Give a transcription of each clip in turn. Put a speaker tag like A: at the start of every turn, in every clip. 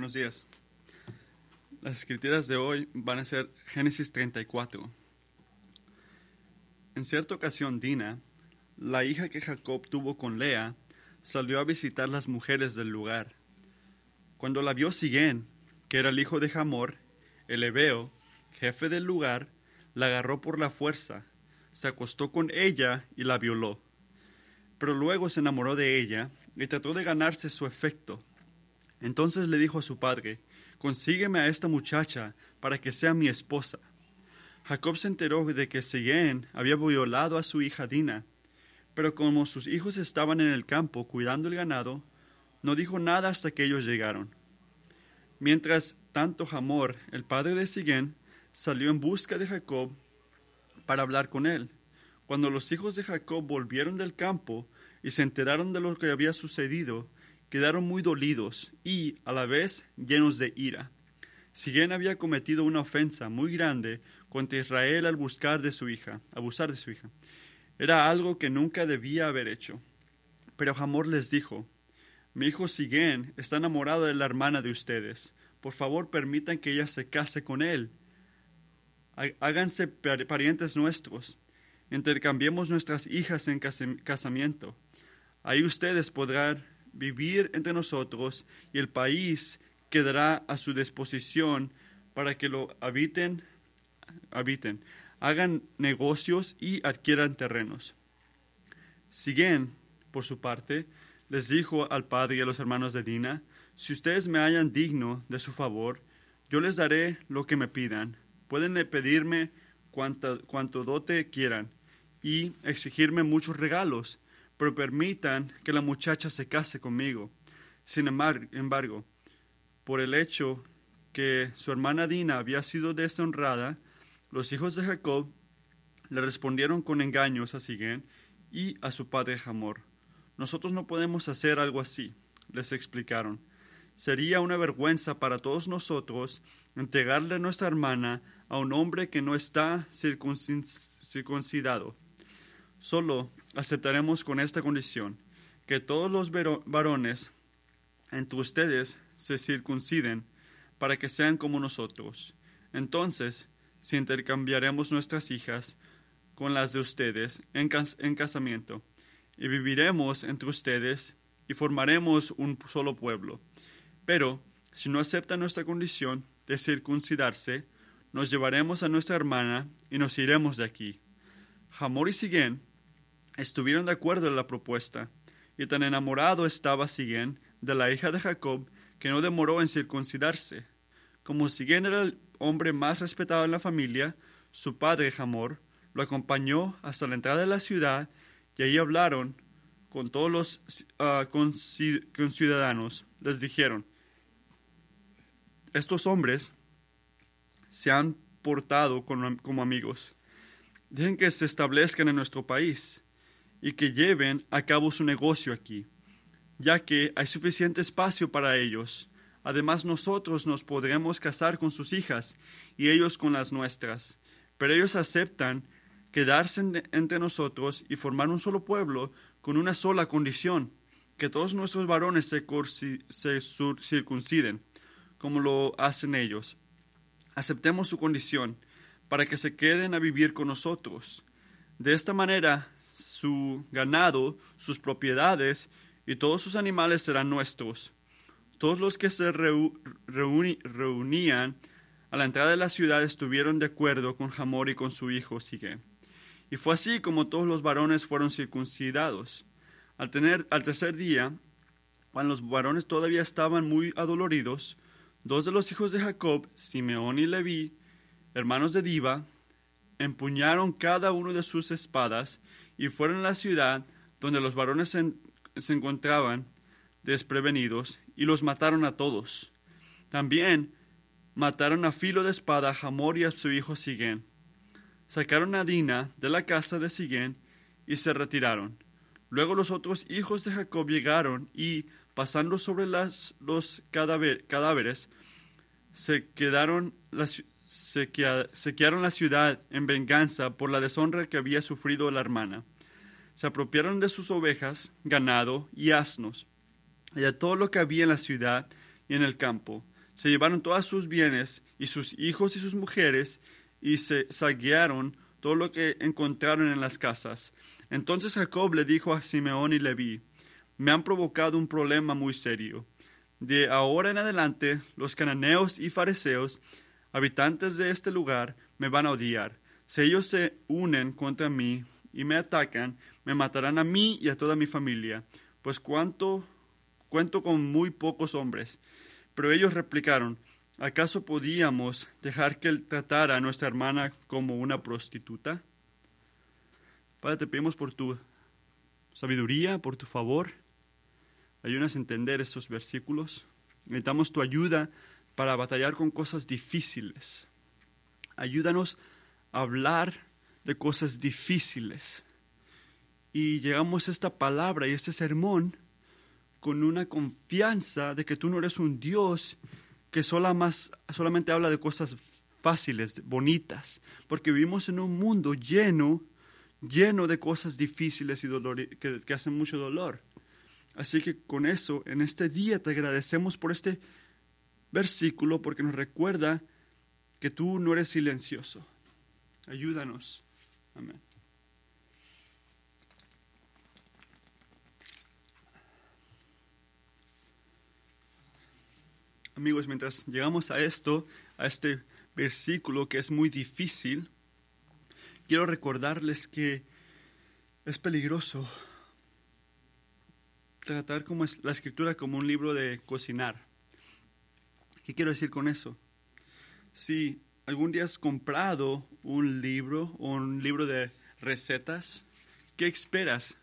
A: Buenos días. Las escrituras de hoy van a ser Génesis 34. En cierta ocasión, Dina, la hija que Jacob tuvo con Lea, salió a visitar las mujeres del lugar. Cuando la vio Sigén, que era el hijo de Hamor, el hebeo, jefe del lugar, la agarró por la fuerza, se acostó con ella y la violó. Pero luego se enamoró de ella y trató de ganarse su efecto. Entonces le dijo a su padre, consígueme a esta muchacha para que sea mi esposa. Jacob se enteró de que Sigén había violado a su hija Dina, pero como sus hijos estaban en el campo cuidando el ganado, no dijo nada hasta que ellos llegaron. Mientras tanto Hamor, el padre de Sigén, salió en busca de Jacob para hablar con él. Cuando los hijos de Jacob volvieron del campo y se enteraron de lo que había sucedido, quedaron muy dolidos y, a la vez, llenos de ira. Sigén había cometido una ofensa muy grande contra Israel al buscar de su hija, abusar de su hija. Era algo que nunca debía haber hecho. Pero Hamor les dijo, mi hijo Sigén está enamorado de la hermana de ustedes. Por favor, permitan que ella se case con él. Háganse parientes nuestros. Intercambiemos nuestras hijas en casamiento. Ahí ustedes podrán vivir entre nosotros y el país quedará a su disposición para que lo habiten, habiten, hagan negocios y adquieran terrenos. Siguen, por su parte, les dijo al padre y a los hermanos de Dina, si ustedes me hallan digno de su favor, yo les daré lo que me pidan. Pueden pedirme cuanto, cuanto dote quieran y exigirme muchos regalos pero permitan que la muchacha se case conmigo. Sin embargo, por el hecho que su hermana Dina había sido deshonrada, los hijos de Jacob le respondieron con engaños a Sigén y a su padre Hamor. Nosotros no podemos hacer algo así, les explicaron. Sería una vergüenza para todos nosotros entregarle a nuestra hermana a un hombre que no está circuncidado. Solo aceptaremos con esta condición, que todos los varones entre ustedes se circunciden para que sean como nosotros. Entonces, si intercambiaremos nuestras hijas con las de ustedes en, en casamiento, y viviremos entre ustedes y formaremos un solo pueblo. Pero, si no aceptan nuestra condición de circuncidarse, nos llevaremos a nuestra hermana y nos iremos de aquí. Hamor y Sigén estuvieron de acuerdo en la propuesta, y tan enamorado estaba Sigén de la hija de Jacob que no demoró en circuncidarse. Como Sigén era el hombre más respetado en la familia, su padre Hamor lo acompañó hasta la entrada de la ciudad y allí hablaron con todos los uh, conciudadanos. Les dijeron, estos hombres se han portado como amigos. Dejen que se establezcan en nuestro país y que lleven a cabo su negocio aquí, ya que hay suficiente espacio para ellos. Además nosotros nos podremos casar con sus hijas y ellos con las nuestras. Pero ellos aceptan quedarse entre nosotros y formar un solo pueblo con una sola condición, que todos nuestros varones se, circunciden, como lo hacen ellos. Aceptemos su condición para que se queden a vivir con nosotros. De esta manera su ganado, sus propiedades y todos sus animales serán nuestros. Todos los que se reunían a la entrada de la ciudad estuvieron de acuerdo con Hamor y con su hijo Sigue. Y fue así como todos los varones fueron circuncidados. Al, tener, al tercer día, cuando los varones todavía estaban muy adoloridos, dos de los hijos de Jacob, Simeón y Leví, hermanos de Diva, empuñaron cada uno de sus espadas y fueron a la ciudad donde los varones se, encontraban desprevenidos y los mataron a todos. También mataron a filo de espada a Hamor y a su hijo Sigén. Sacaron a Dina de la casa de Sigén y se retiraron. Luego los otros hijos de Jacob llegaron y, pasando sobre los cadáveres, se quedaron sequearon la ciudad en venganza por la deshonra que había sufrido la hermana. Se apropiaron de sus ovejas, ganado y asnos, y de todo lo que había en la ciudad y en el campo. Se llevaron todas sus bienes y sus hijos y sus mujeres y se saquearon todo lo que encontraron en las casas. Entonces Jacob le dijo a Simeón y Leví, me han provocado un problema muy serio. De ahora en adelante, los cananeos y fariseos, habitantes de este lugar, me van a odiar. Si ellos se unen contra mí y me atacan, me matarán a mí y a toda mi familia, pues cuánto, cuento con muy pocos hombres. Pero ellos replicaron, ¿acaso podíamos dejar que él tratara a nuestra hermana como una prostituta? Padre, te pedimos por tu sabiduría, por tu favor. Ayúdanos a entender estos versículos. Necesitamos tu ayuda para batallar con cosas difíciles. Ayúdanos a hablar de cosas difíciles. Y llegamos a esta palabra y este sermón con una confianza de que tú no eres un Dios que solamente habla de cosas fáciles, bonitas, porque vivimos en un mundo lleno, lleno de cosas difíciles y dolor, que, que hacen mucho dolor. Así que con eso, en este día te agradecemos por este versículo, porque nos recuerda que tú no eres silencioso. Ayúdanos. Amén. Amigos, mientras llegamos a esto, a este versículo que es muy difícil, quiero recordarles que es peligroso tratar como la escritura como un libro de cocinar. ¿Qué quiero decir con eso? Si algún día has comprado un libro o un libro de recetas, ¿qué esperas?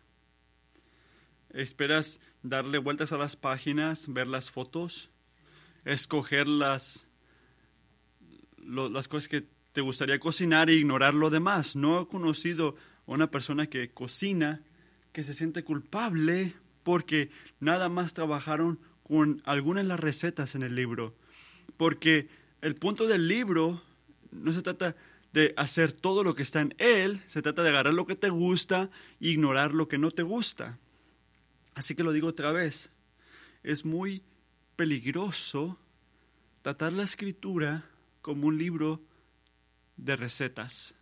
A: ¿Esperas darle vueltas a las páginas, ver las fotos, escoger las, las cosas que te gustaría cocinar e ignorar lo demás? No he conocido a una persona que cocina que se siente culpable porque nada más trabajaron con algunas de las recetas en el libro. Porque el punto del libro no se trata de hacer todo lo que está en él, se trata de agarrar lo que te gusta e ignorar lo que no te gusta. Así que lo digo otra vez, es muy peligroso tratar la escritura como un libro de recetas.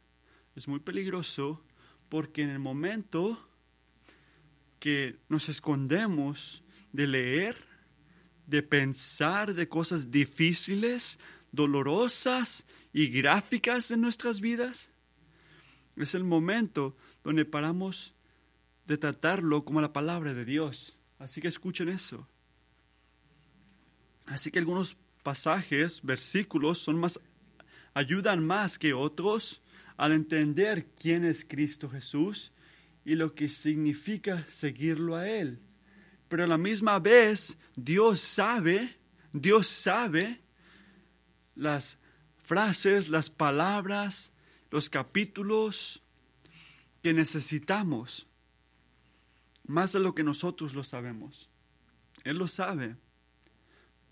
A: Es muy peligroso porque en el momento que nos escondemos de leer, de pensar de cosas difíciles, dolorosas y gráficas en nuestras vidas, es el momento donde paramos de tratarlo como la palabra de Dios. Así que escuchen eso. Así que algunos pasajes, versículos, son más, ayudan más que otros al entender quién es Cristo Jesús y lo que significa seguirlo a Él. Pero a la misma vez, Dios sabe, Dios sabe las frases, las palabras, los capítulos que necesitamos, más de lo que nosotros lo sabemos. Él lo sabe.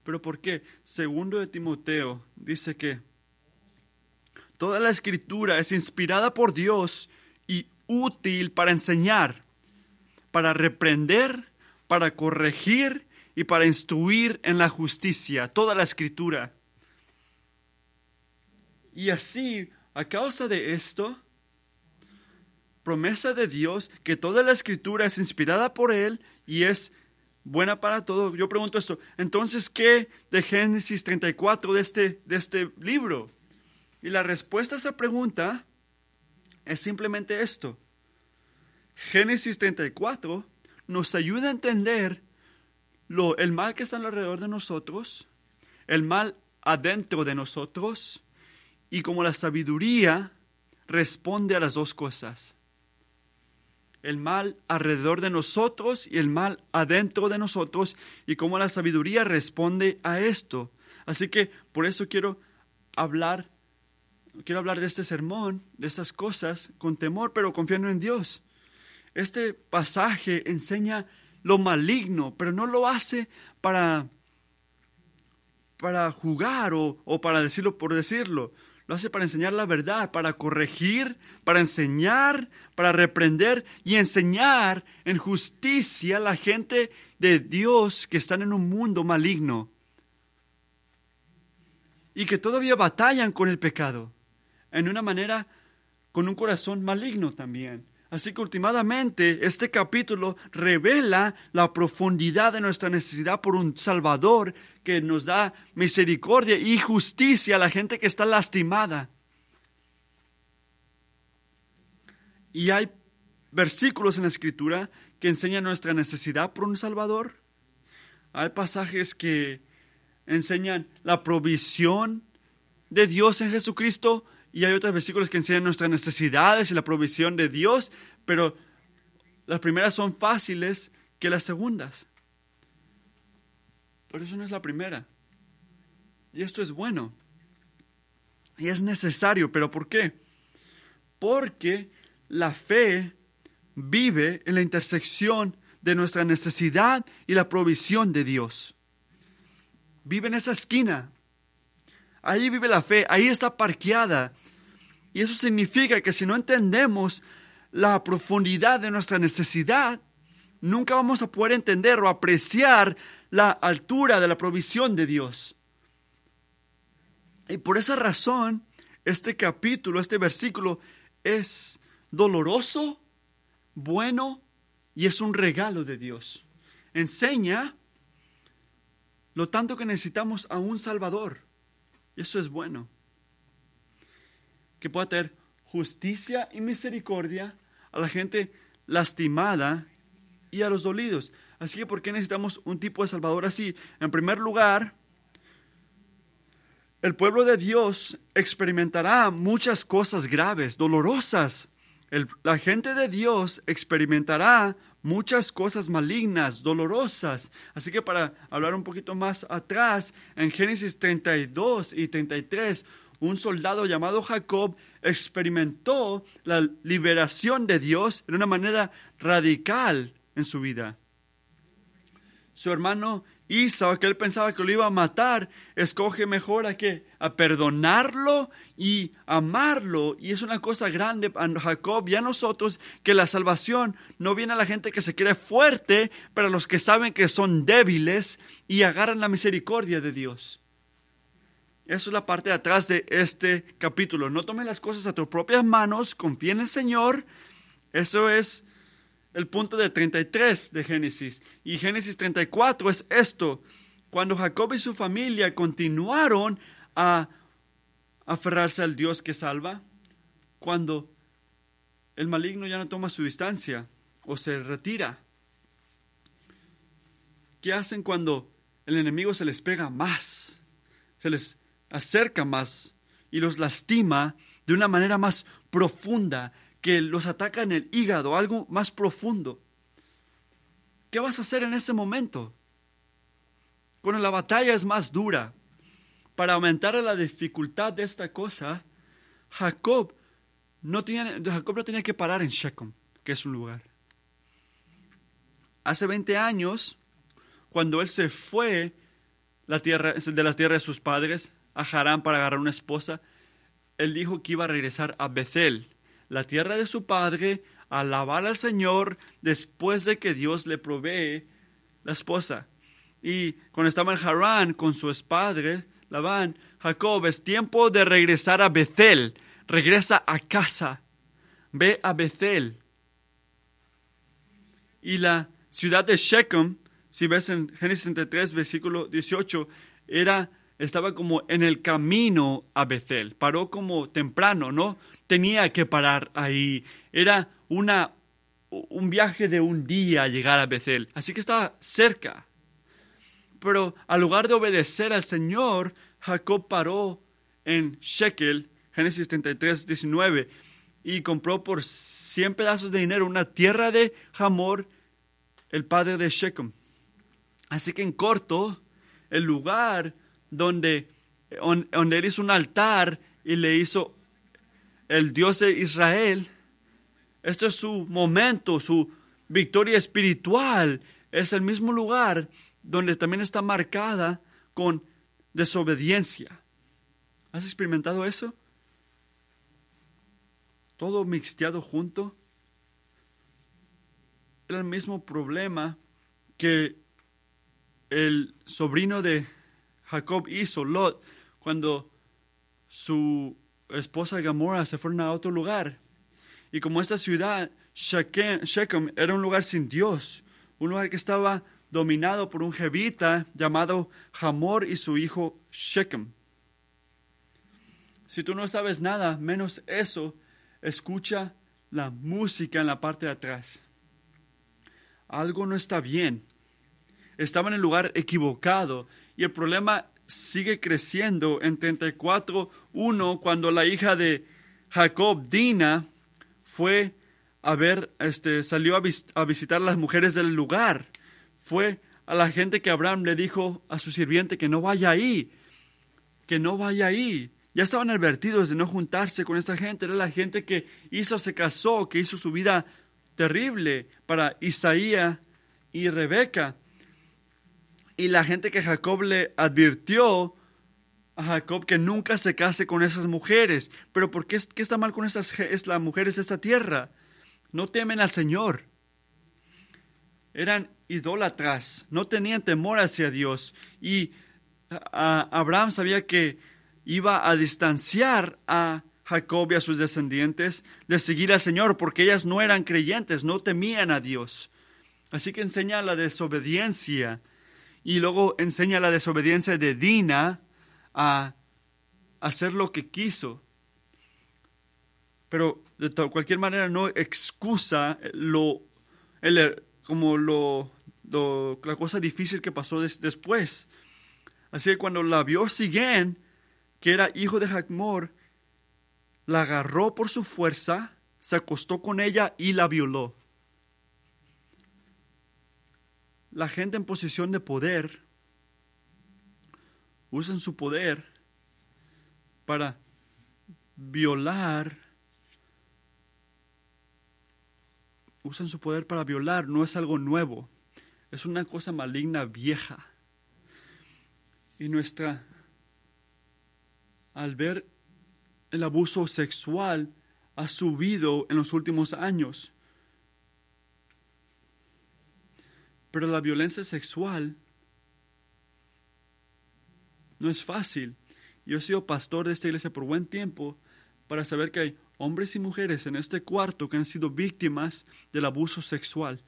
A: ¿Pero por qué? Segundo de Timoteo dice que toda la escritura es inspirada por Dios y útil para enseñar, para reprender, para corregir y para instruir en la justicia, toda la escritura. Y así, a causa de esto, promesa de Dios, que toda la escritura es inspirada por Él y es buena para todo. Yo pregunto esto, entonces, ¿qué de Génesis 34 de este, de este libro? Y la respuesta a esa pregunta es simplemente esto. Génesis 34 nos ayuda a entender lo, el mal que está alrededor de nosotros, el mal adentro de nosotros, y como la sabiduría responde a las dos cosas. El mal alrededor de nosotros y el mal adentro de nosotros, y cómo la sabiduría responde a esto. Así que por eso quiero hablar quiero hablar de este sermón, de estas cosas, con temor, pero confiando en Dios. Este pasaje enseña lo maligno, pero no lo hace para, para jugar o, o para decirlo por decirlo. Lo hace para enseñar la verdad, para corregir, para enseñar, para reprender y enseñar en justicia a la gente de Dios que están en un mundo maligno. y que todavía batallan con el pecado, en una manera con un corazón maligno también. Así que últimamente este capítulo revela la profundidad de nuestra necesidad por un Salvador que nos da misericordia y justicia a la gente que está lastimada. Y hay versículos en la Escritura que enseñan nuestra necesidad por un Salvador. Hay pasajes que enseñan la provisión de Dios en Jesucristo y hay otros versículos que enseñan nuestras necesidades y la provisión de Dios, pero las primeras son fáciles que las segundas. Pero eso no es la primera. Y esto es bueno. Y es necesario, pero ¿por qué? Porque la fe vive en la intersección de nuestra necesidad y la provisión de Dios. Vive en esa esquina. Ahí vive la fe, ahí está parqueada y eso significa que si no entendemos la profundidad de nuestra necesidad, nunca vamos a poder entender o apreciar la altura de la provisión de Dios. Y por esa razón, este capítulo, este versículo es doloroso, bueno y es un regalo de Dios. Enseña lo tanto que necesitamos a un Salvador. Eso es bueno que pueda tener justicia y misericordia a la gente lastimada y a los dolidos. Así que, ¿por qué necesitamos un tipo de Salvador así? En primer lugar, el pueblo de Dios experimentará muchas cosas graves, dolorosas. la gente de Dios experimentará muchas cosas malignas, dolorosas. Así que para hablar un poquito más atrás, en Génesis 32 y 33, un soldado llamado Jacob experimentó la liberación de Dios de una manera radical en su vida. Su hermano Isaac, que él pensaba que lo iba a matar, escoge mejor a qué? A perdonarlo y amarlo. Y es una cosa grande a Jacob y a nosotros que la salvación no viene a la gente que se quiere fuerte, pero a los que saben que son débiles y agarran la misericordia de Dios. Eso es la parte de atrás de este capítulo. No tomen las cosas a tus propias manos, confía en el Señor. Eso es el punto de 33 de Génesis. Y Génesis 34 es esto. Cuando Jacob y su familia continuaron a aferrarse al Dios que salva, cuando el maligno ya no toma su distancia o se retira. ¿Qué hacen cuando el enemigo se les pega más? Se les acerca más y los lastima de una manera más profunda, que los ataca en el hígado, algo más profundo. ¿Qué vas a hacer en ese momento? Cuando la batalla es más dura, para aumentar la dificultad de esta cosa, Jacob no tenía, Jacob no tenía que parar en Shechem, que es un lugar. Hace 20 años, cuando él se fue la tierra, de la tierra de sus padres, a Harán para agarrar una esposa, él dijo que iba a regresar a Bethel, la tierra de su padre, a alabar al Señor después de que Dios le provee la esposa. Y cuando estaba en Harán con su padre, Labán, Jacob, es tiempo de regresar a Bethel. Regresa a casa. Ve a Bethel. Y la ciudad de Shechem, si ves en Génesis 33, versículo 18, era estaba como en el camino a Bethel. Paró como temprano, ¿no? Tenía que parar ahí. Era una, un viaje de un día llegar a Bethel. Así que estaba cerca. Pero al lugar de obedecer al Señor, Jacob paró en Shekel, Génesis 33, 19, y compró por 100 pedazos de dinero una tierra de Hamor, el padre de Shechem. Así que en corto, el lugar donde, donde él hizo un altar y le hizo el Dios de Israel. Este es su momento, su victoria espiritual. Es el mismo lugar donde también está marcada con desobediencia. ¿Has experimentado eso? Todo mixteado junto. Era el mismo problema que el sobrino de Jacob hizo, Lot, cuando su esposa Gamora se fueron a otro lugar. Y como esta ciudad, Shechem, era un lugar sin Dios, un lugar que estaba dominado por un jebita llamado Hamor y su hijo Shechem. Si tú no sabes nada, menos eso, escucha la música en la parte de atrás. Algo no está bien. Estaba en el lugar equivocado y el problema sigue creciendo en 34.1 cuando la hija de Jacob, Dina, fue a ver, este, salió a, a visitar a las mujeres del lugar. Fue a la gente que Abraham le dijo a su sirviente que no vaya ahí, que no vaya ahí. Ya estaban advertidos de no juntarse con esta gente. Era la gente que hizo, se casó, que hizo su vida terrible para Isaías y Rebeca. Y la gente que Jacob le advirtió a Jacob que nunca se case con esas mujeres. Pero ¿por qué, qué está mal con estas las mujeres de esta tierra? No temen al Señor. Eran idólatras, no tenían temor hacia Dios. Y Abraham sabía que iba a distanciar a Jacob y a sus descendientes de seguir al Señor, porque ellas no eran creyentes, no temían a Dios. Así que enseña la desobediencia y luego enseña la desobediencia de Dina a hacer lo que quiso. Pero de cualquier manera no excusa lo, el, como lo, la cosa difícil que pasó después. Así que cuando la vio Siguen, que era hijo de Jacmor, la agarró por su fuerza, se acostó con ella y la violó. La gente en posición de poder usan su poder para violar, usan su poder para violar, no es algo nuevo, es una cosa maligna vieja. Y nuestra, al ver el abuso sexual, ha subido en los últimos años. Pero la violencia sexual no es fácil. Yo he sido pastor de esta iglesia por buen tiempo para saber que hay hombres y mujeres en este cuarto que han sido víctimas del abuso sexual.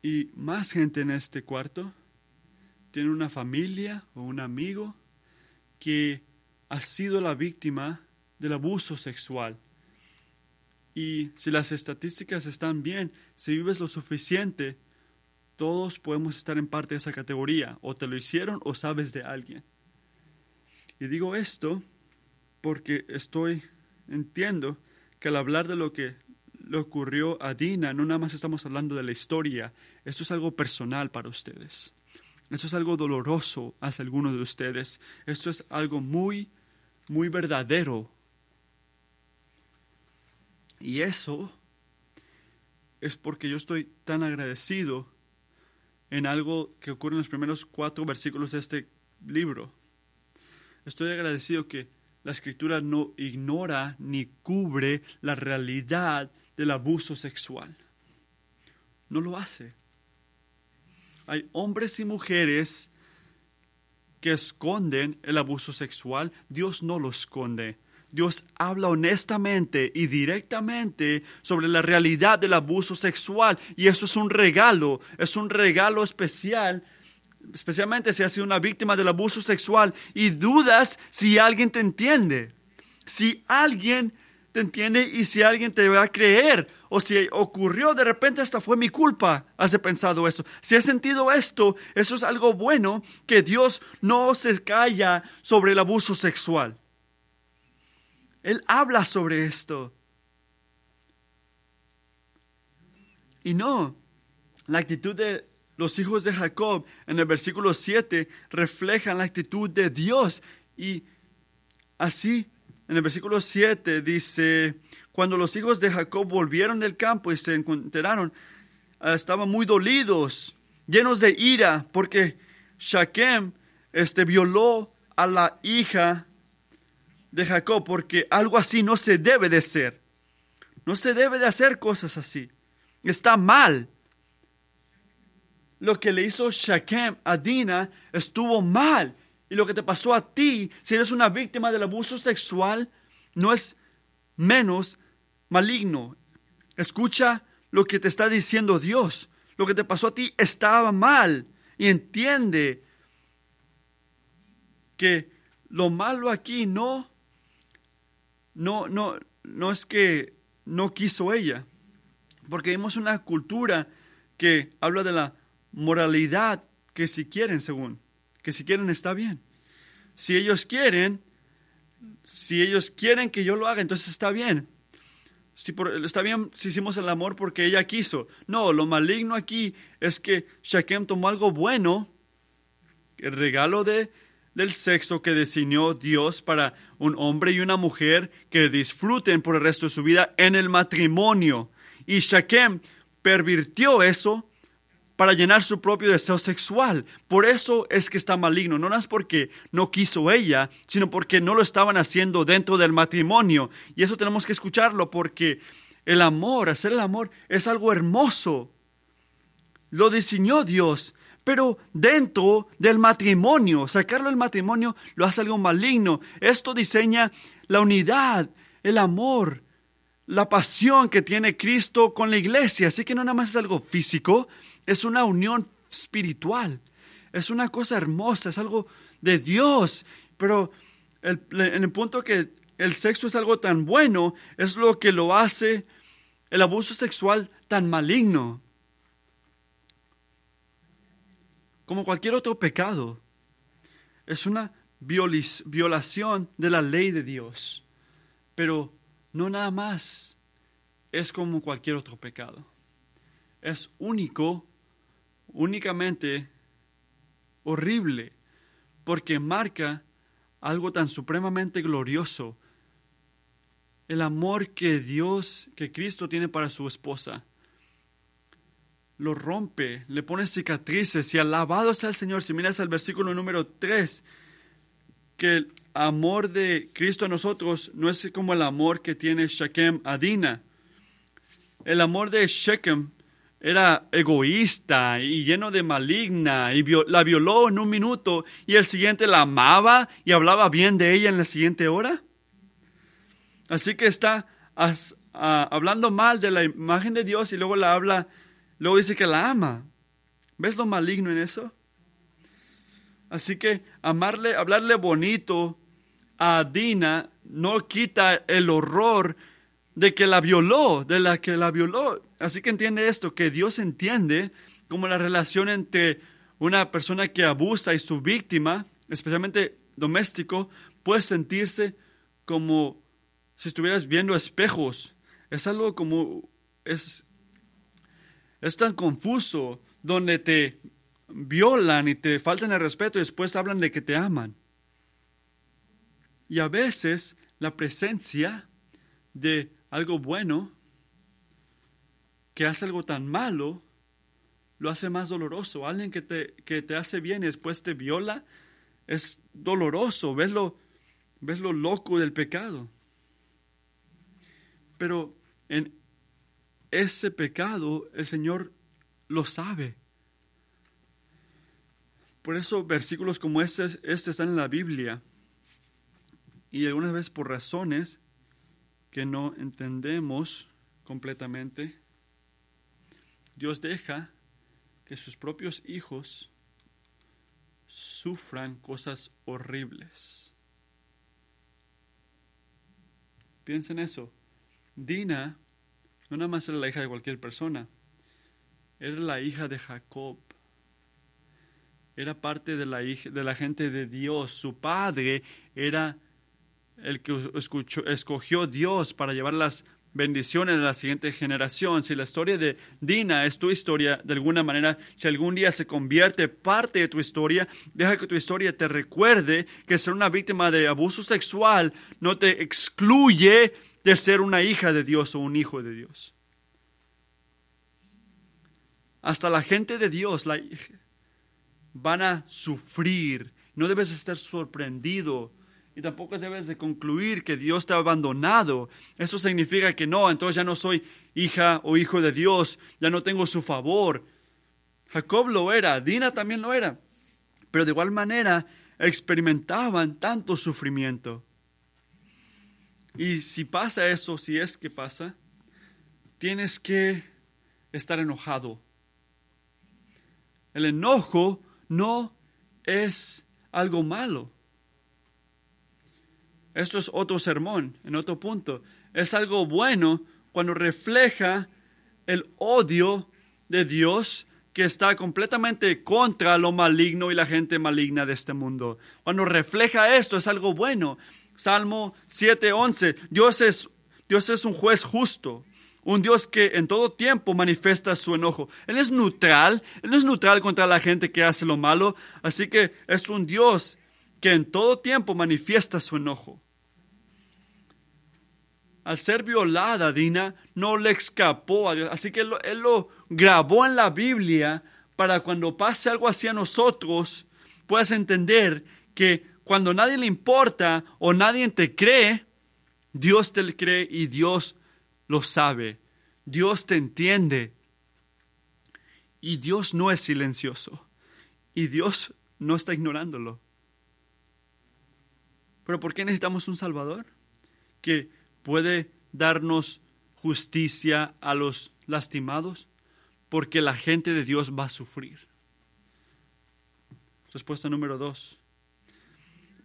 A: Y más gente en este cuarto tiene una familia o un amigo que ha sido la víctima del abuso sexual. Y si las estadísticas están bien, si vives lo suficiente, todos podemos estar en parte de esa categoría. O te lo hicieron o sabes de alguien. Y digo esto porque estoy, entiendo que al hablar de lo que le ocurrió a Dina, no nada más estamos hablando de la historia, esto es algo personal para ustedes. Esto es algo doloroso hacia algunos de ustedes. Esto es algo muy, muy verdadero y eso es porque yo estoy tan agradecido en algo que ocurre en los primeros cuatro versículos de este libro. Estoy agradecido que la escritura no ignora ni cubre la realidad del abuso sexual. No lo hace. Hay hombres y mujeres que esconden el abuso sexual. Dios no lo esconde. Dios habla honestamente y directamente sobre la realidad del abuso sexual. Y eso es un regalo, es un regalo especial, especialmente si has sido una víctima del abuso sexual y dudas si alguien te entiende. Si alguien te entiende y si alguien te va a creer o si ocurrió de repente hasta fue mi culpa, has pensado eso. Si has sentido esto, eso es algo bueno que Dios no se calla sobre el abuso sexual. Él habla sobre esto. Y no, la actitud de los hijos de Jacob en el versículo 7 refleja la actitud de Dios. Y así, en el versículo 7 dice, cuando los hijos de Jacob volvieron del campo y se encontraron, ah, estaban muy dolidos, llenos de ira, porque Shachem este, violó a la hija de Jacob, porque algo así no se debe de ser. No se debe de hacer cosas así. Está mal. lo que le hizo Shechem a Dina estuvo mal. Y lo que te pasó a ti, si eres una víctima del abuso sexual, no es menos maligno. Escucha lo que te está diciendo Dios. Lo que te pasó a ti estaba mal. Y entiende que lo malo aquí no, no, no, no es que no quiso ella. Porque vemos una cultura que habla de la moralidad que si quieren, según, que si quieren está bien. Si ellos quieren, si ellos quieren que yo lo haga, entonces está bien. Si está bien si hicimos el amor porque ella quiso. No, lo maligno aquí es que Shechem tomó algo bueno, el regalo de, del sexo que diseñó Dios para un hombre y una mujer que disfruten por el resto de su vida en el matrimonio. Y Shechem pervirtió eso para llenar su propio deseo sexual. Por eso es que está maligno. No es porque no quiso ella, sino porque no lo estaban haciendo dentro del matrimonio. Y eso tenemos que escucharlo porque el amor, hacer el amor, es algo hermoso. Lo diseñó Dios. Pero dentro del matrimonio, sacarlo del matrimonio lo hace algo maligno. Esto diseña la unidad, el amor, la pasión que tiene Cristo con la iglesia. Así que no nada más es algo físico, es una unión espiritual. Es una cosa hermosa, es algo de Dios. Pero en el punto que el sexo es algo tan bueno, es lo que lo hace el abuso sexual tan maligno. Como cualquier otro pecado. Es una violación de la ley de Dios. Pero no nada más. Es como cualquier otro pecado. Es único únicamente horrible, porque marca algo tan supremamente glorioso, el amor que Dios, que Cristo tiene para su esposa. Lo rompe, le pone cicatrices y alabado sea el Señor. Si miras el versículo número 3, que el amor de Cristo a nosotros no es como el amor que tiene Shechem a Dina. El amor de Shechem era egoísta y lleno de maligna y la violó en un minuto y el siguiente la amaba y hablaba bien de ella en la siguiente hora. Así que está hablando mal de la imagen de Dios y luego la habla, luego dice que la ama. ¿Ves lo maligno en eso? Así que amarle, hablarle bonito a Dina no quita el horror de que la violó, de la que la violó. Así que entiende esto, que Dios entiende como la relación entre una persona que abusa y su víctima, especialmente doméstico, puede sentirse como si estuvieras viendo espejos. Es algo como, es, es tan confuso, donde te violan y te faltan el respeto y después hablan de que te aman. Y a veces la presencia de algo bueno que hace algo tan malo, lo hace más doloroso. Alguien que te, que te hace bien y después te viola, es doloroso. ¿Ves lo, ves lo loco del pecado. Pero en ese pecado el Señor lo sabe. Por eso versículos como este, este están en la Biblia. Y algunas veces por razones que no entendemos completamente, Dios deja que sus propios hijos sufran cosas horribles. Piensen eso. Dina no nada más era la hija de cualquier persona, era la hija de Jacob. Era parte de la, gente de Dios. Su padre era el que escogió Dios para llevar las bendiciones a la siguiente generación. Si la historia de Dina es tu historia, de alguna manera, si algún día se convierte parte de tu historia, deja que tu historia te recuerde que ser una víctima de abuso sexual no te excluye de ser una hija de Dios o un hijo de Dios. Hasta la gente de Dios la, van a sufrir. No debes estar sorprendido y tampoco debes de concluir que Dios te ha abandonado. Eso significa que no, entonces ya no soy hija o hijo de Dios, ya no tengo su favor. Jacob lo era, Dina también lo era, pero de igual manera experimentaban tanto sufrimiento. Y si pasa eso, si es que pasa, tienes que estar enojado. El enojo no es algo malo. Esto es otro sermón, en otro punto. Es algo bueno cuando refleja el odio de Dios que está completamente contra lo maligno y la gente maligna de este mundo. Cuando refleja esto es algo bueno. Salmo 7:11, Dios es, Dios es un juez justo, un Dios que en todo tiempo manifiesta su enojo. Él es neutral, Él es neutral contra la gente que hace lo malo, así que es un Dios que en todo tiempo manifiesta su enojo. Al ser violada, Dina no le escapó a Dios, así que él, él lo grabó en la Biblia para cuando pase algo así a nosotros, puedas entender que cuando nadie le importa o nadie te cree, Dios te cree y Dios lo sabe. Dios te entiende. Y Dios no es silencioso. Y Dios no está ignorándolo. Pero ¿por qué necesitamos un Salvador? Que puede darnos justicia a los lastimados. Porque la gente de Dios va a sufrir. Respuesta número dos.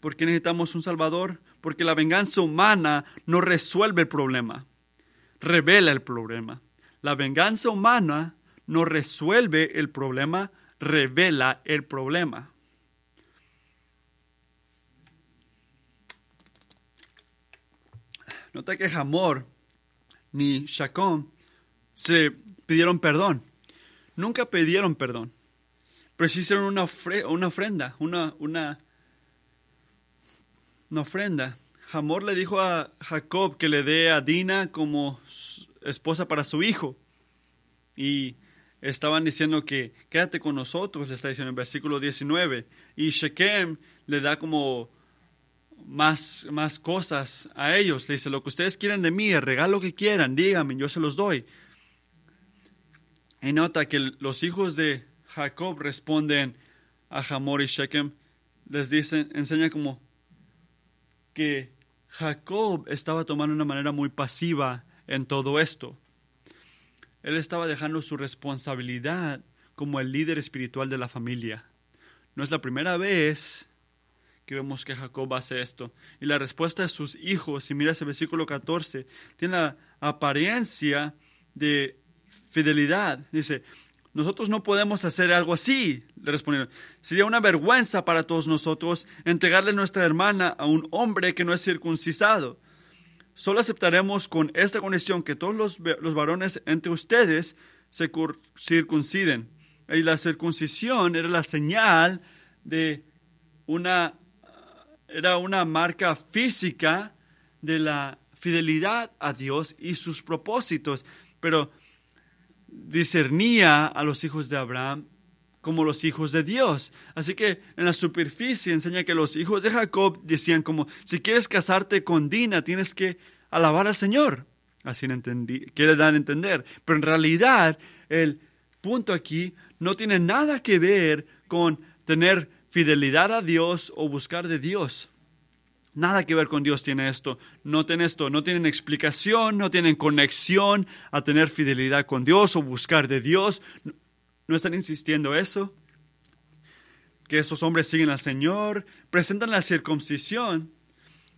A: ¿Por qué necesitamos un Salvador? Porque la venganza humana no resuelve el problema, revela el problema. La venganza humana no resuelve el problema, revela el problema. Nota que Hamor ni Shacón se pidieron perdón. Nunca pidieron perdón. Pero sí hicieron una, una ofrenda, una, una una ofrenda. Hamor le dijo a Jacob que le dé a Dina como esposa para su hijo. Y estaban diciendo que quédate con nosotros, le está diciendo en versículo 19. Y Shechem le da como más, más cosas a ellos. Le dice, lo que ustedes quieren de mí, el regalo que quieran, díganme, yo se los doy. Y nota que los hijos de Jacob responden a Hamor y Shechem, les dicen, enseña como, que Jacob estaba tomando una manera muy pasiva en todo esto. Él estaba dejando su responsabilidad como el líder espiritual de la familia. No es la primera vez que vemos que Jacob hace esto. Y la respuesta de sus hijos, si miras el versículo 14, tiene la apariencia de fidelidad. Dice, nosotros no podemos hacer algo así, le respondieron. Sería una vergüenza para todos nosotros entregarle nuestra hermana a un hombre que no es circuncisado. Solo aceptaremos con esta condición que todos los, los varones entre ustedes se circunciden. Y la circuncisión era la señal de una, era una marca física de la fidelidad a Dios y sus propósitos. Pero discernía a los hijos de Abraham como los hijos de Dios. Así que en la superficie enseña que los hijos de Jacob decían como, si quieres casarte con Dina, tienes que alabar al Señor. Así entendí, quiere dar a entender. Pero en realidad el punto aquí no tiene nada que ver con tener fidelidad a Dios o buscar de Dios. Nada que ver con Dios tiene esto. No tienen esto, no tienen explicación, no tienen conexión a tener fidelidad con Dios o buscar de Dios. No están insistiendo eso. Que esos hombres siguen al Señor, presentan la circuncisión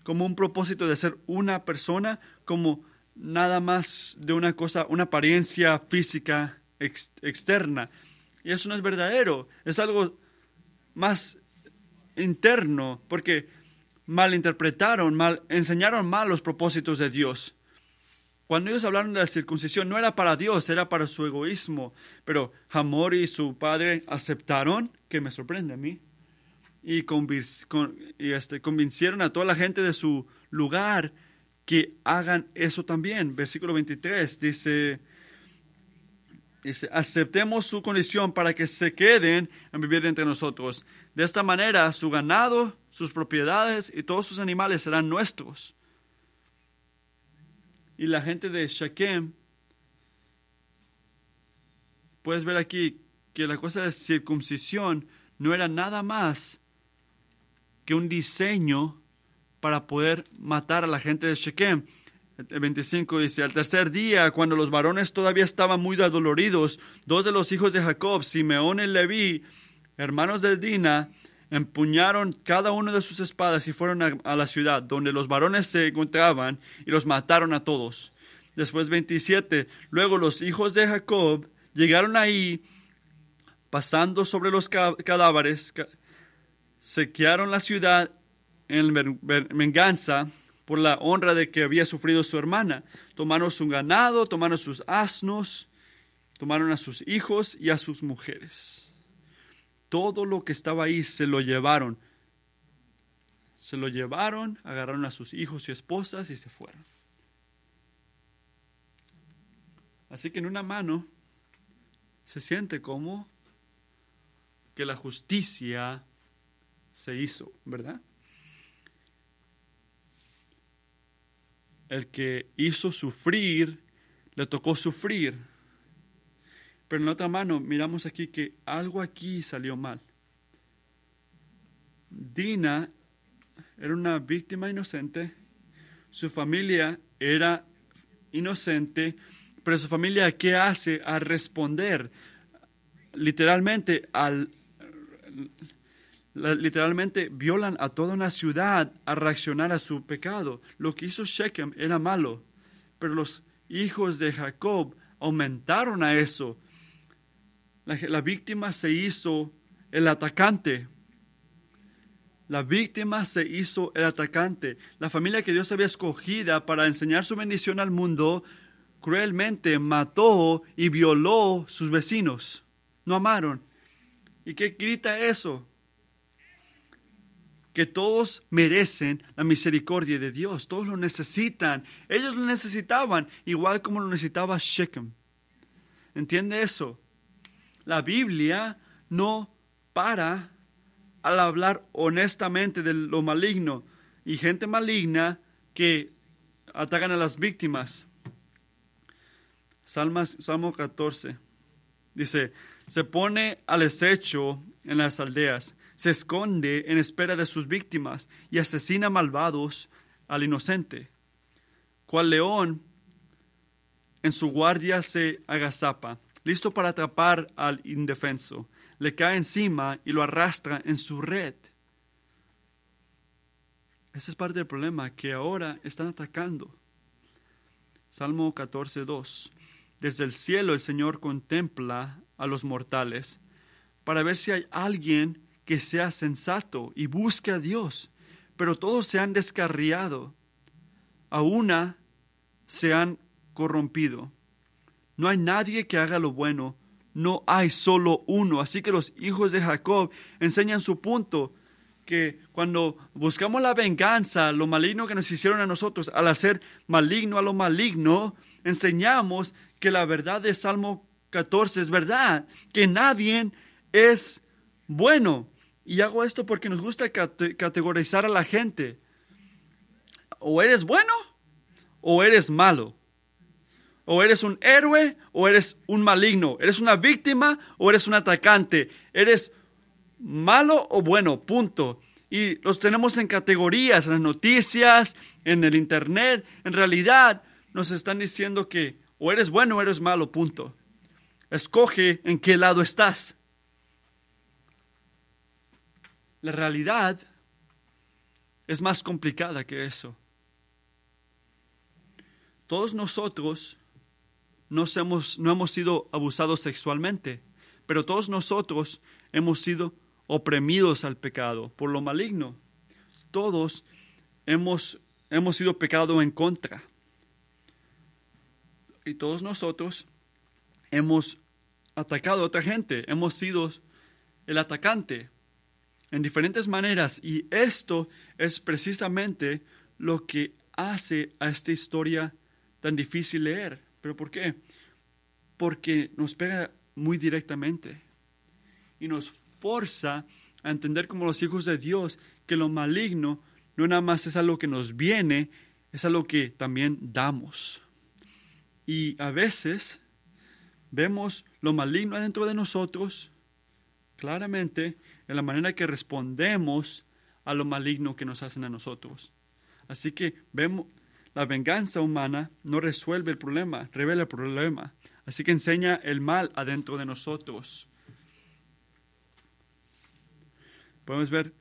A: como un propósito de ser una persona, como nada más de una cosa, una apariencia física externa. Y eso no es verdadero, es algo más interno, porque malinterpretaron, mal, enseñaron mal los propósitos de Dios. Cuando ellos hablaron de la circuncisión, no era para Dios, era para su egoísmo. Pero Hamor y su padre aceptaron, que me sorprende a mí, y, y este, convencieron a toda la gente de su lugar que hagan eso también. Versículo 23 dice, Dice, aceptemos su condición para que se queden en vivir entre nosotros. De esta manera, su ganado, sus propiedades y todos sus animales serán nuestros. Y la gente de Shechem, puedes ver aquí que la cosa de circuncisión no era nada más que un diseño para poder matar a la gente de Shechem. El 25 dice, al tercer día, cuando los varones todavía estaban muy adoloridos, dos de los hijos de Jacob, Simeón y Leví, hermanos de Dina, empuñaron cada uno de sus espadas y fueron a, la ciudad donde los varones se encontraban y los mataron a todos. Después 27, luego los hijos de Jacob llegaron ahí, pasando sobre los cadáveres, sequearon la ciudad en venganza por la honra de que había sufrido su hermana. Tomaron su ganado, tomaron sus asnos, tomaron a sus hijos y a sus mujeres. Todo lo que estaba ahí se lo llevaron. Se lo llevaron, agarraron a sus hijos y esposas y se fueron. Así que en una mano se siente como que la justicia se hizo, ¿verdad? El que hizo sufrir, le tocó sufrir. Pero en la otra mano miramos aquí que algo aquí salió mal. Dina era una víctima inocente, su familia era inocente, pero su familia, ¿qué hace? A responder literalmente al literalmente violan a toda una ciudad a reaccionar a su pecado. Lo que hizo Shechem era malo, pero los hijos de Jacob aumentaron a eso. La, víctima se hizo el atacante. La víctima se hizo el atacante. La familia que Dios había escogida para enseñar su bendición al mundo, cruelmente mató y violó sus vecinos. No amaron. ¿Y qué grita eso? que todos merecen la misericordia de Dios, todos lo necesitan. Ellos lo necesitaban igual como lo necesitaba Shechem. ¿Entiende eso? La Biblia no para al hablar honestamente de lo maligno y gente maligna que atacan a las víctimas. Salmas, Salmo 14 dice, se pone al acecho en las aldeas se esconde en espera de sus víctimas y asesina malvados al inocente. Cual león en su guardia se agazapa, listo para atrapar al indefenso. Le cae encima y lo arrastra en su red. Ese es parte del problema, que ahora están atacando. Salmo 14, 2. Desde el cielo el Señor contempla a los mortales para ver si hay alguien que sea sensato y busque a Dios, pero todos se han descarriado, a una se han corrompido. No hay nadie que haga lo bueno, no hay solo uno. Así que los hijos de Jacob enseñan su punto, que cuando buscamos la venganza, lo maligno que nos hicieron a nosotros, al hacer maligno a lo maligno, enseñamos que la verdad de Salmo 14 es verdad, que nadie es bueno. Y hago esto porque nos gusta categorizar a la gente. O eres bueno o eres malo. O eres un héroe o eres un maligno. Eres una víctima o eres un atacante. Eres malo o bueno, punto. Y los tenemos en categorías, en las noticias, en el internet. En realidad nos están diciendo que o eres bueno o eres malo, punto. Escoge en qué lado estás. La realidad es más complicada que eso. Todos nosotros no hemos, no hemos sido abusados sexualmente, pero todos nosotros hemos sido oprimidos al pecado por lo maligno. Todos hemos, hemos sido pecado en contra. Y todos nosotros hemos atacado a otra gente, hemos sido el atacante en diferentes maneras y esto es precisamente lo que hace a esta historia tan difícil leer. ¿Pero por qué? Porque nos pega muy directamente y nos forza a entender como los hijos de Dios que lo maligno no nada más es algo que nos viene, es algo que también damos. Y a veces vemos lo maligno dentro de nosotros claramente en la manera que respondemos a lo maligno que nos hacen a nosotros. Así que vemos, la venganza humana no resuelve el problema, revela el problema. Así que enseña el mal adentro de nosotros. Podemos ver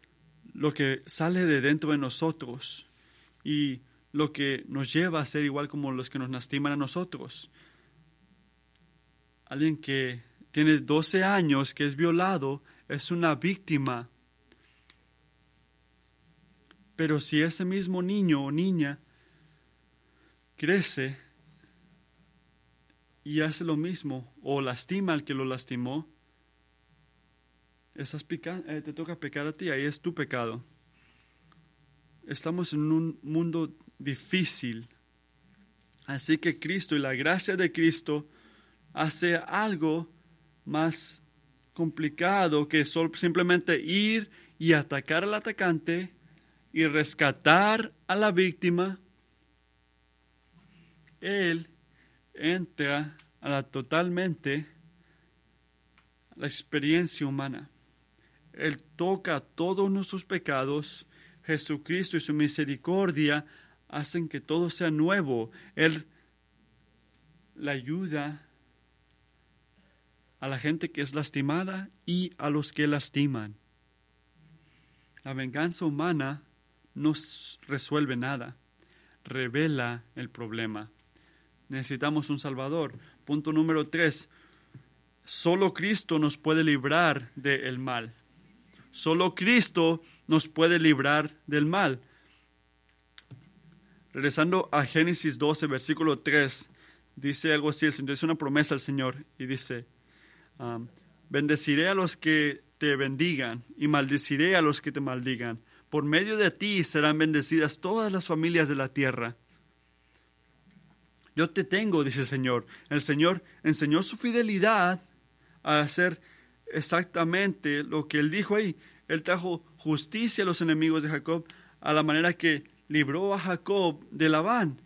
A: lo que sale de dentro de nosotros y lo que nos lleva a ser igual como los que nos lastiman a nosotros. Alguien que tiene 12 años, que es violado, es una víctima. Pero si ese mismo niño o niña crece y hace lo mismo o lastima al que lo lastimó, estás eh, te toca pecar a ti, ahí es tu pecado. Estamos en un mundo difícil. Así que Cristo y la gracia de Cristo hace algo más complicado que simplemente ir y atacar al atacante y rescatar a la víctima. Él entra a la totalmente la experiencia humana. Él toca todos nuestros pecados. Jesucristo y su misericordia hacen que todo sea nuevo. Él la ayuda a la gente que es lastimada y a los que lastiman. La venganza humana no resuelve nada, revela el problema. Necesitamos un Salvador. Punto número tres. Solo Cristo nos puede librar del mal. Solo Cristo nos puede librar del mal. Regresando a Génesis 12, versículo 3, dice algo así, es una promesa al Señor y dice, um, bendeciré a los que te bendigan y maldeciré a los que te maldigan. Por medio de ti serán bendecidas todas las familias de la tierra. Yo te tengo, dice el Señor. El Señor enseñó su fidelidad a hacer exactamente lo que él dijo ahí. Él trajo justicia a los enemigos de Jacob a la manera que libró a Jacob de Labán.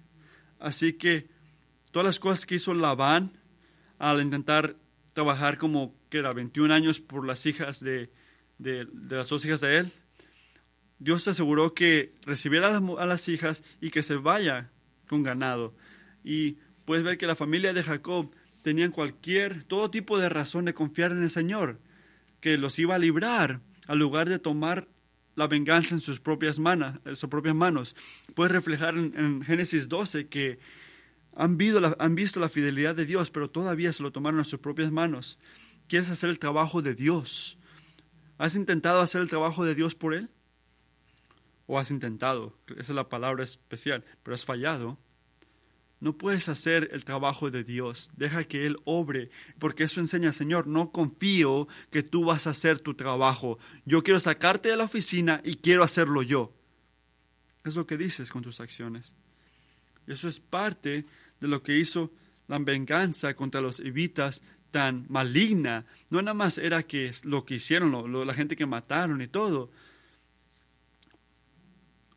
A: Así que todas las cosas que hizo Labán al intentar trabajar como que era 21 años por las hijas de, de, las dos hijas de él, Dios se aseguró que recibiera a las hijas y que se vaya con ganado. Y puedes ver que la familia de Jacob tenían cualquier, todo tipo de razón de confiar en el Señor, que los iba a librar al lugar de tomar la venganza en sus propias, manos, en sus propias manos. Puedes reflejar en, Génesis 12 que han, han visto la fidelidad de Dios, pero todavía se lo tomaron en sus propias manos. ¿Quieres hacer el trabajo de Dios? ¿Has intentado hacer el trabajo de Dios por Él? ¿O has intentado? Esa es la palabra especial, pero has fallado. No puedes hacer el trabajo de Dios. Deja que Él obre, porque eso enseña, Señor, no confío que tú vas a hacer tu trabajo. Yo quiero sacarte de la oficina y quiero hacerlo yo. Es lo que dices con tus acciones. Eso es parte de lo que hizo la venganza contra los evitas tan maligna. No nada más era que lo que hicieron, la gente que mataron y todo.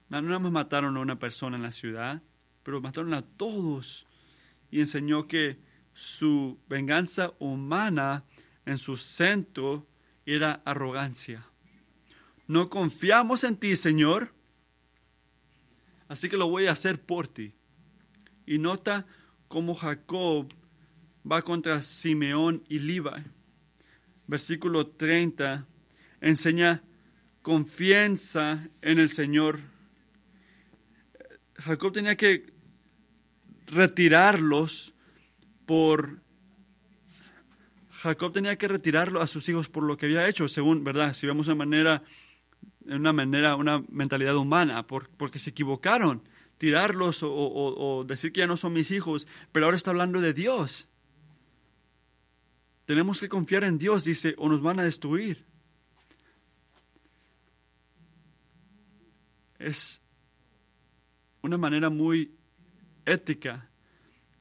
A: No nada más mataron a una persona en la ciudad pero mataron a todos y enseñó que su venganza humana en su centro era arrogancia. No confiamos en ti, Señor, así que lo voy a hacer por ti. Y nota cómo Jacob va contra Simeón y Levi. Versículo 30 enseña confianza en el Señor. Jacob tenía que retirarlos por... Jacob tenía que retirarlo a sus hijos por lo que había hecho, según, ¿verdad? Si vemos de manera, una manera, una mentalidad humana, porque se equivocaron, tirarlos o, decir que ya no son mis hijos, pero ahora está hablando de Dios. Tenemos que confiar en Dios, dice, o nos van a destruir. Es una manera muy ética.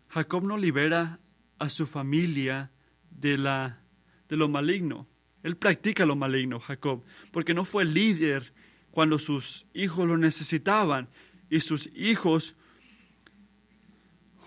A: Jacob no libera a su familia de, la, de lo maligno. Él practica lo maligno, Jacob, porque no fue líder cuando sus hijos lo necesitaban y sus hijos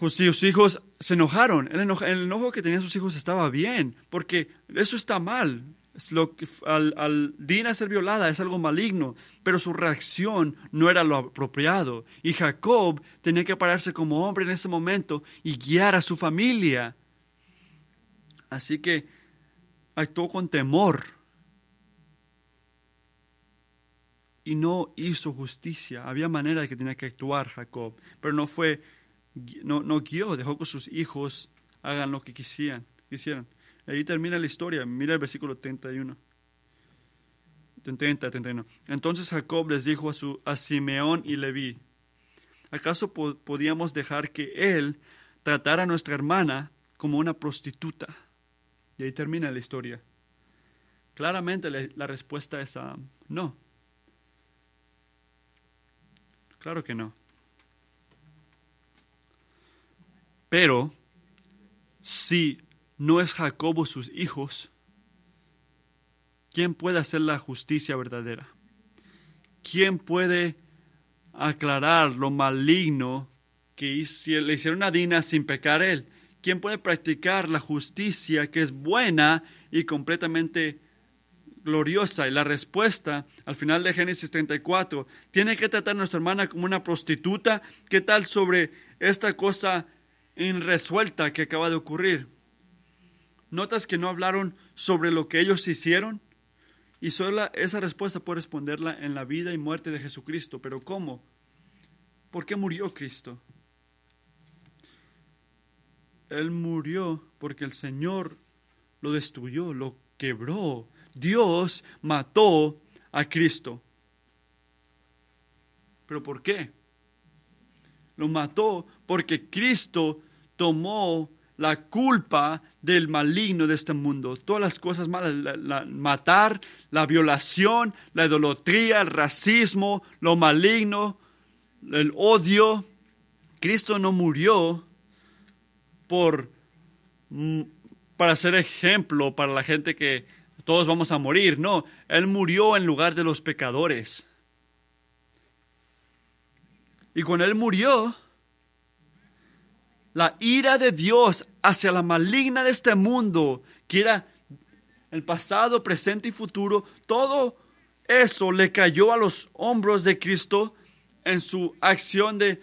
A: sus hijos se enojaron. El enojo, el enojo que tenían sus hijos estaba bien, porque eso está mal. Lo al, al Dina ser violada es algo maligno, pero su reacción no era lo apropiado. Y Jacob tenía que pararse como hombre en ese momento y guiar a su familia. Así que actuó con temor y no hizo justicia. Había manera de que tenía que actuar Jacob, pero no fue, no, no guió, dejó que sus hijos hagan lo que quisieran. quisieran. Ahí termina la historia. Mira el versículo 31. 30, 31. Entonces Jacob les dijo a, su, a Simeón y Leví, ¿acaso podíamos dejar que él tratara a nuestra hermana como una prostituta? Y ahí termina la historia. Claramente la, respuesta es no. Claro que no. Pero si no es Jacobo sus hijos, ¿quién puede hacer la justicia verdadera? ¿Quién puede aclarar lo maligno que le hicieron a Dina sin pecar él? ¿Quién puede practicar la justicia que es buena y completamente gloriosa? Y la respuesta al final de Génesis 34, ¿tiene que tratar a nuestra hermana como una prostituta? ¿Qué tal sobre esta cosa irresuelta que acaba de ocurrir? ¿Notas que no hablaron sobre lo que ellos hicieron? Y solo esa respuesta puede responderla en la vida y muerte de Jesucristo. Pero ¿cómo? ¿Por qué murió Cristo? Él murió porque el Señor lo destruyó, lo quebró. Dios mató a Cristo. ¿Pero por qué? Lo mató porque Cristo tomó la culpa del maligno de este mundo. Todas las cosas malas, matar, la violación, la idolatría, el racismo, lo maligno, el odio. Cristo no murió por mm, para ser ejemplo para la gente que todos vamos a morir. No, Él murió en lugar de los pecadores. Y cuando Él murió, la ira de Dios hacia la maligna de este mundo, que era el pasado, presente y futuro, todo eso le cayó a los hombros de Cristo en su acción de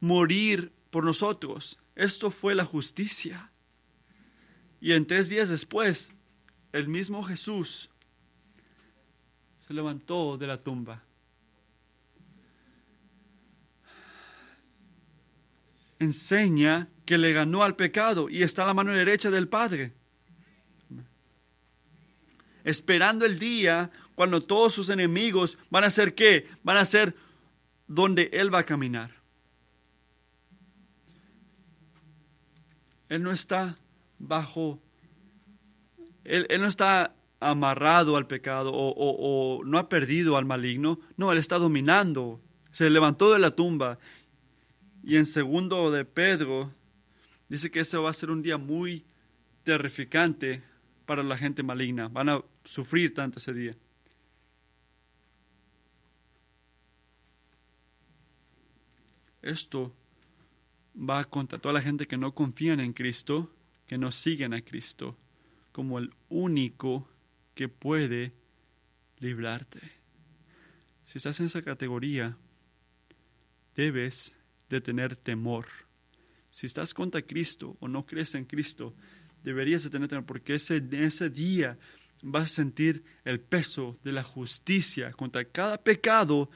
A: morir por nosotros. Esto fue la justicia. Y en tres días después, el mismo Jesús se levantó de la tumba. Enseña que le ganó al pecado y está a la mano derecha del Padre. Esperando el día cuando todos sus enemigos van a ser qué? Van a ser donde Él va a caminar. Él no está bajo, Él, no está amarrado al pecado o, o no ha perdido al maligno. No, Él está dominando. Se levantó de la tumba y en segundo de Pedro, dice que ese va a ser un día muy terrificante para la gente maligna. Van a sufrir tanto ese día. Esto va contra toda la gente que no confían en Cristo, que no siguen a Cristo, como el único que puede librarte. Si estás en esa categoría, debes de tener temor. Si estás contra Cristo o no crees en Cristo, deberías de tener temor, porque ese, ese día vas a sentir el peso de la justicia contra cada pecado,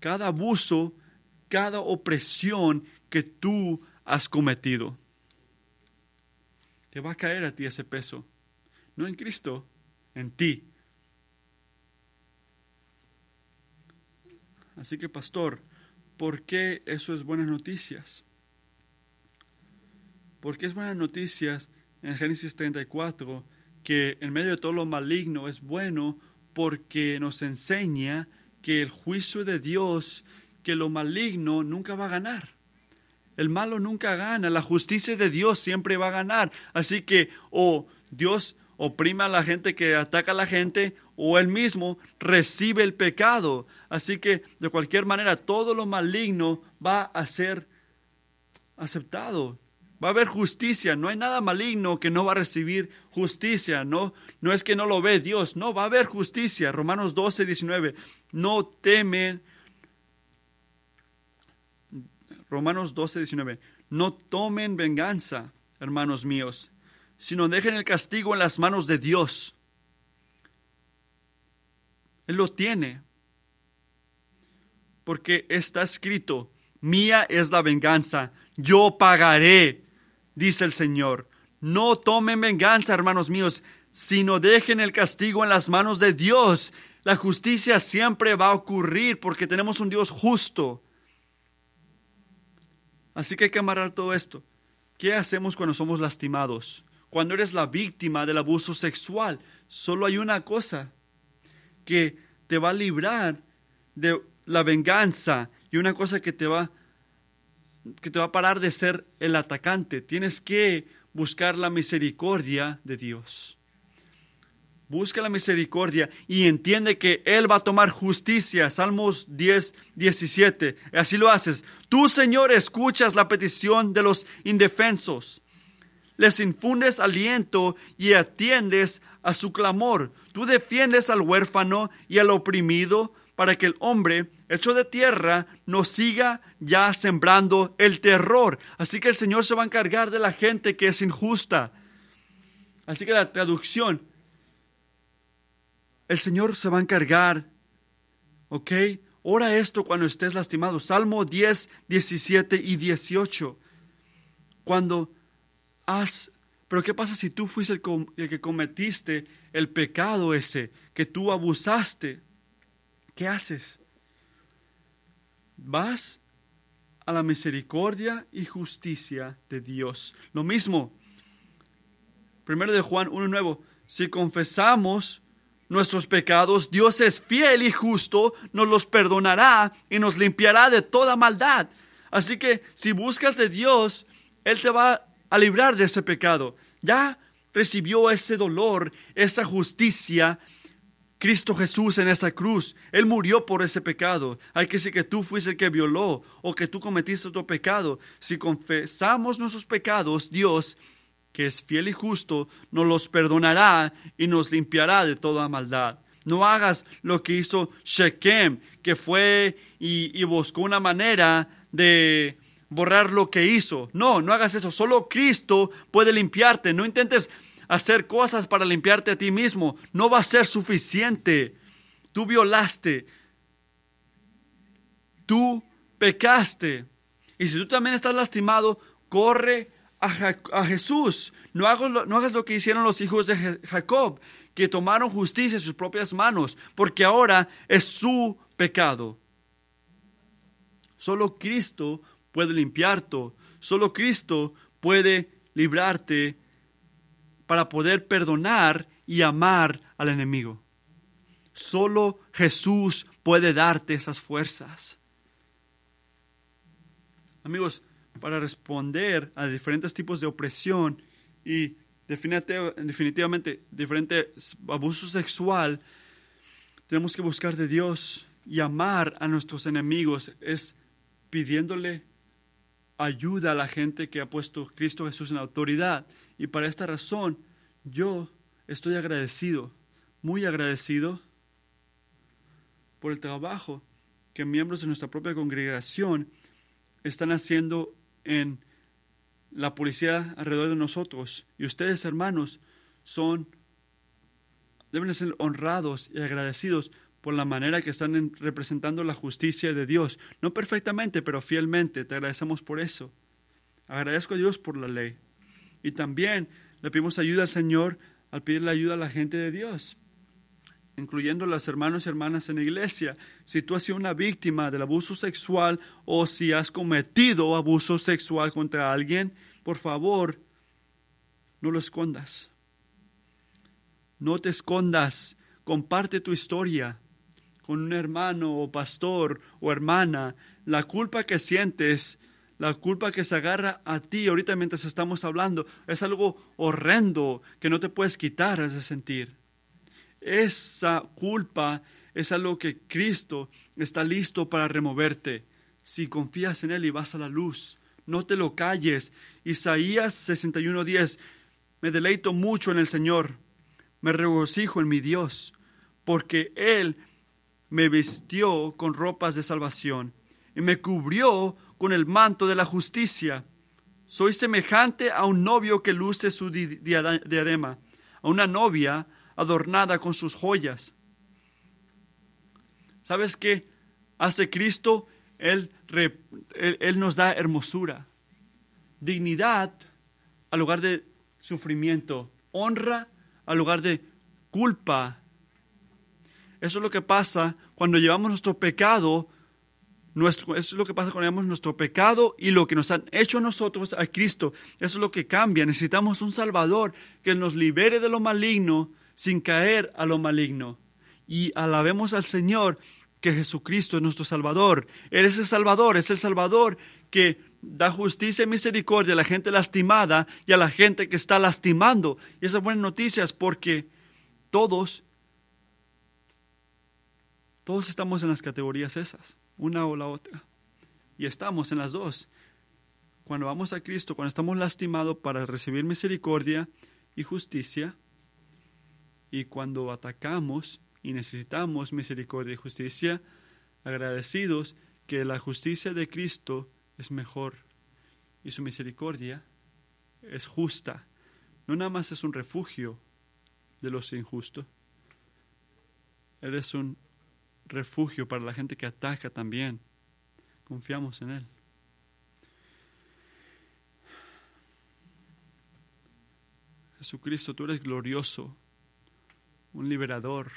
A: cada abuso, cada opresión que tú has cometido. Te va a caer a ti ese peso, no en Cristo, en ti. Así que, pastor, ¿Por qué eso es buenas noticias? Porque es buenas noticias en Génesis 34 que en medio de todo lo maligno es bueno porque nos enseña que el juicio de Dios, que lo maligno nunca va a ganar. El malo nunca gana, la justicia de Dios siempre va a ganar. Así que o Dios oprime a la gente que ataca a la gente o él mismo recibe el pecado. Así que de cualquier manera todo lo maligno va a ser aceptado. Va a haber justicia, no hay nada maligno que no va a recibir justicia, no, no es que no lo ve Dios, no, va a haber justicia. Romanos 12, 19, no temen. Romanos 12, 19, no tomen venganza, hermanos míos, sino dejen el castigo en las manos de Dios. Él lo tiene, porque está escrito, mía es la venganza, yo pagaré, dice el Señor. No tomen venganza, hermanos míos, sino dejen el castigo en las manos de Dios. La justicia siempre va a ocurrir porque tenemos un Dios justo. Así que hay que amarrar todo esto. ¿Qué hacemos cuando somos lastimados? Cuando eres la víctima del abuso sexual, solo hay una cosa que te va a librar de la venganza y una cosa que te va que te va a parar de ser el atacante. Tienes que buscar la misericordia de Dios. Busca la misericordia y entiende que Él va a tomar justicia. Salmos 10, 17. Así lo haces. Tú, Señor, escuchas la petición de los indefensos. Les infundes aliento y atiendes a su clamor. Tú defiendes al huérfano y al oprimido para que el hombre hecho de tierra no siga ya sembrando el terror. Así que el Señor se va a encargar de la gente que es injusta. Así que la traducción, el Señor se va a encargar, ¿ok? Ora esto cuando estés lastimado. Salmo 10, 17 y 18. Cuando has... Pero ¿qué pasa si tú fuiste el, que cometiste el pecado ese, que tú abusaste? ¿Qué haces? Vas a la misericordia y justicia de Dios. Lo mismo, primero de Juan 1 nuevo, si confesamos nuestros pecados, Dios es fiel y justo, nos los perdonará y nos limpiará de toda maldad. Así que si buscas de Dios, Él te va a librar de ese pecado. Ya recibió ese dolor, esa justicia Cristo Jesús en esa cruz, Él murió por ese pecado. Hay que decir que tú fuiste el que violó o que tú cometiste otro pecado. Si confesamos nuestros pecados, Dios, que es fiel y justo, nos los perdonará y nos limpiará de toda maldad. No hagas lo que hizo Shechem, que fue y, y buscó una manera de borrar lo que hizo. No, no hagas eso. Solo Cristo puede limpiarte. No intentes hacer cosas para limpiarte a ti mismo. No va a ser suficiente. Tú violaste. Tú pecaste. Y si tú también estás lastimado, corre a, Jesús. No, hagas lo que hicieron los hijos de Jacob, que tomaron justicia en sus propias manos, porque ahora es su pecado. Solo Cristo puede limpiarte. Solo Cristo puede librarte para poder perdonar y amar al enemigo. Solo Jesús puede darte esas fuerzas. Amigos, para responder a diferentes tipos de opresión y definitivamente diferente abuso sexual, tenemos que buscar de Dios y amar a nuestros enemigos. Es pidiéndole ayuda a la gente que ha puesto Cristo Jesús en autoridad. Y para esta razón, yo estoy agradecido, muy agradecido por el trabajo que miembros de nuestra propia congregación están haciendo en la policía alrededor de nosotros. Y ustedes, hermanos, son deben ser honrados y agradecidos por la manera que están representando la justicia de Dios. No perfectamente, pero fielmente. Te agradecemos por eso. Agradezco a Dios por la ley. Y también le pedimos ayuda al Señor al pedirle ayuda a la gente de Dios, incluyendo los hermanos y hermanas en la iglesia. Si tú has sido una víctima del abuso sexual o si has cometido abuso sexual contra alguien, por favor, no lo escondas. No te escondas. Comparte tu historia un hermano o pastor o hermana. La culpa que sientes la culpa que se agarra a ti ahorita mientras estamos hablando es algo horrendo que no te puedes quitar ese sentir. Esa culpa es algo que Cristo está listo para removerte si confías en Él y vas a la luz. no te lo calles. Isaías 61:10, me deleito mucho en el Señor, me regocijo en mi Dios, porque Él me vistió con ropas de salvación y me cubrió con el manto de la justicia. Soy semejante a un novio que luce su diadema, a una novia adornada con sus joyas. ¿Sabes qué hace Cristo? Él, él, nos da hermosura, dignidad al lugar de sufrimiento, honra al lugar de culpa. Eso es lo que pasa cuando llevamos nuestro pecado, nuestro, eso es lo que pasa cuando llevamos nuestro pecado y lo que nos han hecho nosotros a Cristo. Eso es lo que cambia. Necesitamos un Salvador que nos libere de lo maligno sin caer a lo maligno. Y alabemos al Señor que Jesucristo es nuestro Salvador. Él es el Salvador, es el Salvador que da justicia y misericordia a la gente lastimada y a la gente que está lastimando. Y esas buenas noticias porque todos, todos estamos en las categorías esas, una o la otra. Y estamos en las dos. Cuando vamos a Cristo, cuando estamos lastimados para recibir misericordia y justicia, y cuando atacamos y necesitamos misericordia y justicia, agradecidos que la justicia de Cristo es mejor y su misericordia es justa. No nada más es un refugio de los injustos, eres un refugio para la gente que ataca también. Confiamos en Él. Jesucristo, tú eres glorioso, un liberador,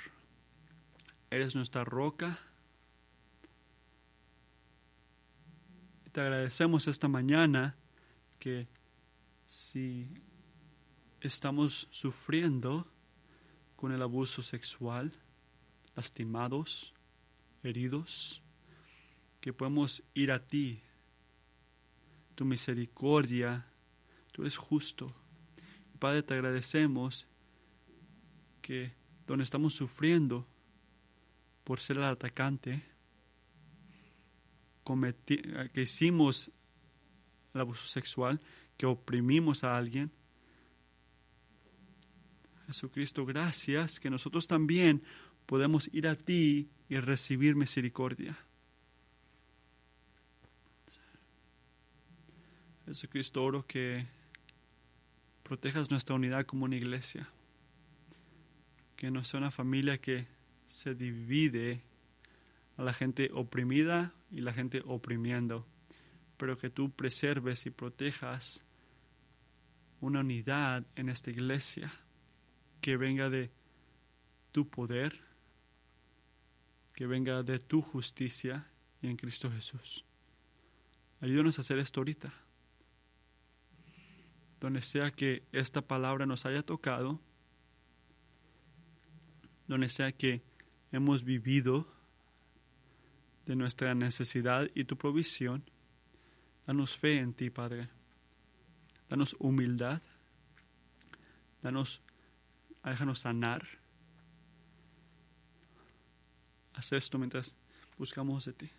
A: Eres nuestra roca. Te agradecemos esta mañana que si estamos sufriendo con el abuso sexual, lastimados, heridos, que podemos ir a ti. Tu misericordia, tú eres justo. Padre, te agradecemos que donde estamos sufriendo, por ser el atacante, que hicimos el abuso sexual, que oprimimos a alguien. Jesucristo, gracias que nosotros también podemos ir a ti y recibir misericordia. Jesucristo, oro que protejas nuestra unidad como una iglesia, que no sea una familia que se divide a la gente oprimida y la gente oprimiendo, pero que tú preserves y protejas una unidad en esta iglesia que venga de tu poder, que venga de tu justicia en Cristo Jesús. Ayúdanos a hacer esto ahorita. Donde sea que esta palabra nos haya tocado, donde sea que hemos vivido de nuestra necesidad y tu provisión. Danos fe en ti, Padre. Danos humildad. Danos, déjanos sanar. Haz esto mientras buscamos de ti.